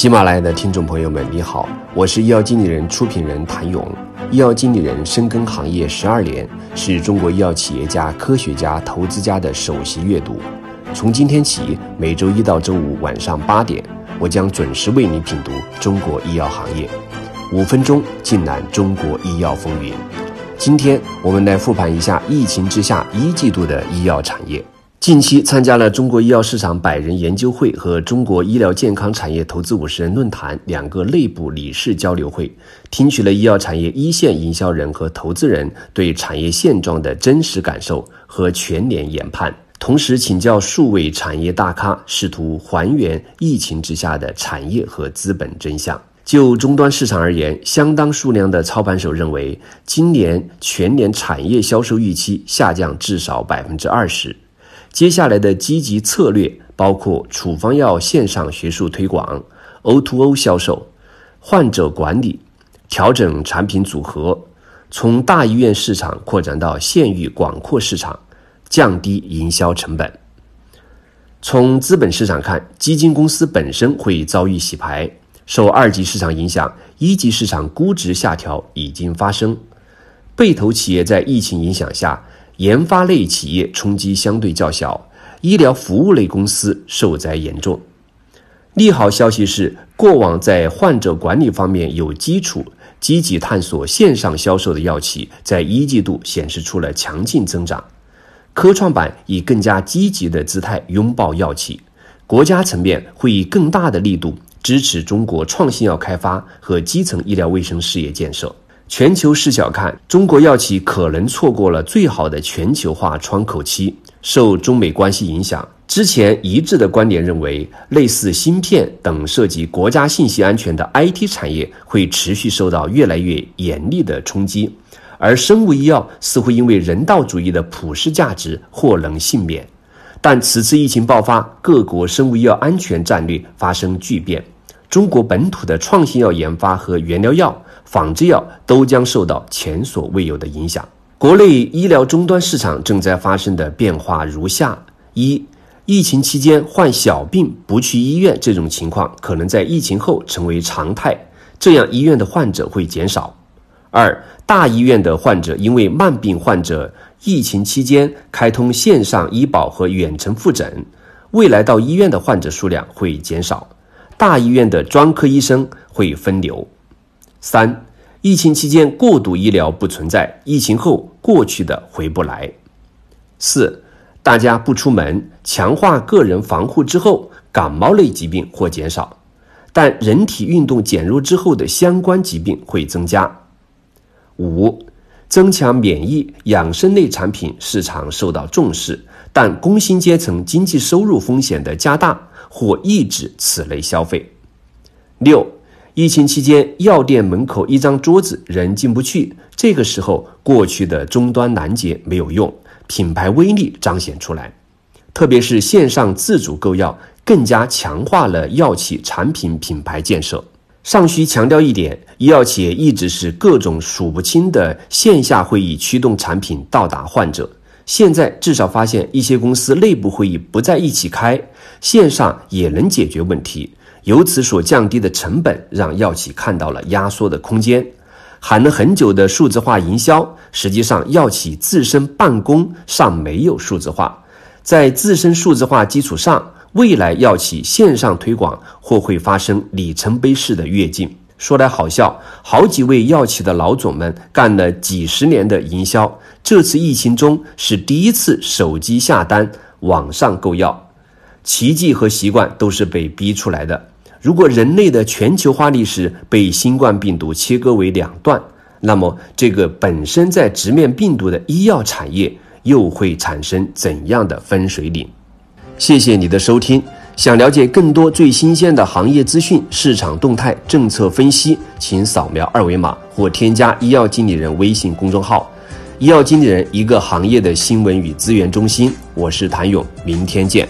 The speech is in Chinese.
喜马拉雅的听众朋友们，你好，我是医药经理人、出品人谭勇。医药经理人深耕行业十二年，是中国医药企业家、科学家、投资家的首席阅读。从今天起，每周一到周五晚上八点，我将准时为你品读中国医药行业，五分钟尽览中国医药风云。今天我们来复盘一下疫情之下一季度的医药产业。近期参加了中国医药市场百人研究会和中国医疗健康产业投资五十人论坛两个内部理事交流会，听取了医药产业一线营销人和投资人对产业现状的真实感受和全年研判，同时请教数位产业大咖，试图还原疫情之下的产业和资本真相。就终端市场而言，相当数量的操盘手认为，今年全年产业销售预期下降至少百分之二十。接下来的积极策略包括处方药线上学术推广、O2O 销售、患者管理、调整产品组合，从大医院市场扩展到县域广阔市场，降低营销成本。从资本市场看，基金公司本身会遭遇洗牌，受二级市场影响，一级市场估值下调已经发生，被投企业在疫情影响下。研发类企业冲击相对较小，医疗服务类公司受灾严重。利好消息是，过往在患者管理方面有基础、积极探索线上销售的药企，在一季度显示出了强劲增长。科创板以更加积极的姿态拥抱药企，国家层面会以更大的力度支持中国创新药开发和基层医疗卫生事业建设。全球视角看，中国药企可能错过了最好的全球化窗口期。受中美关系影响，之前一致的观点认为，类似芯片等涉及国家信息安全的 IT 产业会持续受到越来越严厉的冲击，而生物医药似乎因为人道主义的普世价值或能幸免。但此次疫情爆发，各国生物医药安全战略发生巨变，中国本土的创新药研发和原料药。仿制药都将受到前所未有的影响。国内医疗终端市场正在发生的变化如下：一、疫情期间患小病不去医院这种情况，可能在疫情后成为常态，这样医院的患者会减少；二、大医院的患者因为慢病患者疫情期间开通线上医保和远程复诊，未来到医院的患者数量会减少，大医院的专科医生会分流。三，疫情期间过度医疗不存在，疫情后过去的回不来。四，大家不出门，强化个人防护之后，感冒类疾病或减少，但人体运动减弱之后的相关疾病会增加。五，增强免疫养生类产品市场受到重视，但工薪阶层经济收入风险的加大或抑制此类消费。六。疫情期间，药店门口一张桌子人进不去，这个时候过去的终端拦截没有用，品牌威力彰显出来。特别是线上自主购药，更加强化了药企产品品牌建设。尚需强调一点，医药企业一直是各种数不清的线下会议驱动产品到达患者，现在至少发现一些公司内部会议不在一起开，线上也能解决问题。由此所降低的成本，让药企看到了压缩的空间。喊了很久的数字化营销，实际上药企自身办公尚没有数字化。在自身数字化基础上，未来药企线上推广或会发生里程碑式的跃进。说来好笑，好几位药企的老总们干了几十年的营销，这次疫情中是第一次手机下单、网上购药。奇迹和习惯都是被逼出来的。如果人类的全球化历史被新冠病毒切割为两段，那么这个本身在直面病毒的医药产业又会产生怎样的分水岭？谢谢你的收听。想了解更多最新鲜的行业资讯、市场动态、政策分析，请扫描二维码或添加医药经理人微信公众号“医药经理人”，一个行业的新闻与资源中心。我是谭勇，明天见。